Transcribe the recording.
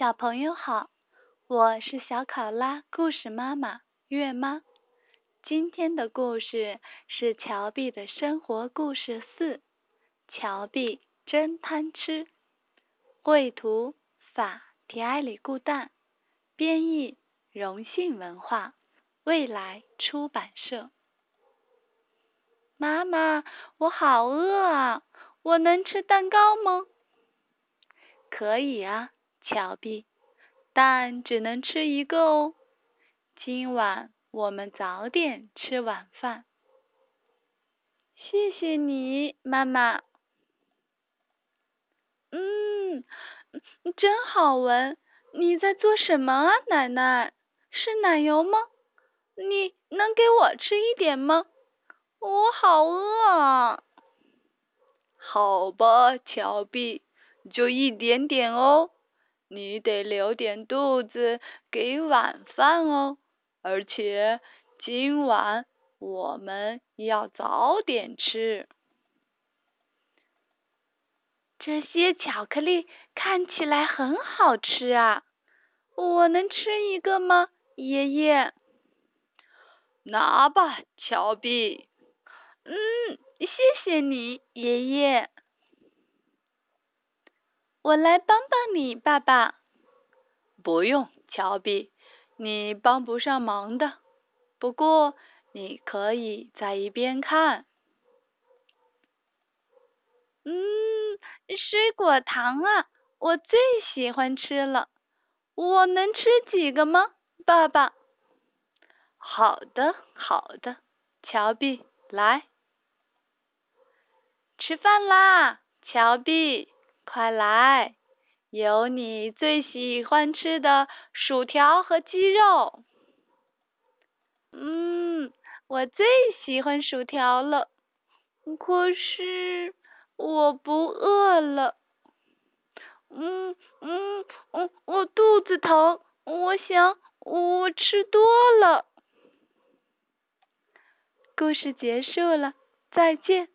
小朋友好，我是小考拉故事妈妈月妈。今天的故事是乔碧的生活故事四：乔碧真贪吃。绘图法提埃里固旦，编译荣信文化，未来出版社。妈妈，我好饿啊！我能吃蛋糕吗？可以啊。乔碧，但只能吃一个哦。今晚我们早点吃晚饭。谢谢你，妈妈。嗯，真好闻。你在做什么啊，奶奶？是奶油吗？你能给我吃一点吗？我好饿啊。好吧，乔碧，就一点点哦。你得留点肚子给晚饭哦，而且今晚我们要早点吃。这些巧克力看起来很好吃啊，我能吃一个吗，爷爷？拿吧，乔碧。嗯，谢谢你，爷爷。我来帮帮你，爸爸。不用，乔碧，你帮不上忙的。不过你可以在一边看。嗯，水果糖啊，我最喜欢吃了。我能吃几个吗，爸爸？好的，好的，乔碧，来，吃饭啦，乔碧。快来，有你最喜欢吃的薯条和鸡肉。嗯，我最喜欢薯条了，可是我不饿了。嗯嗯我，我肚子疼，我想我吃多了。故事结束了，再见。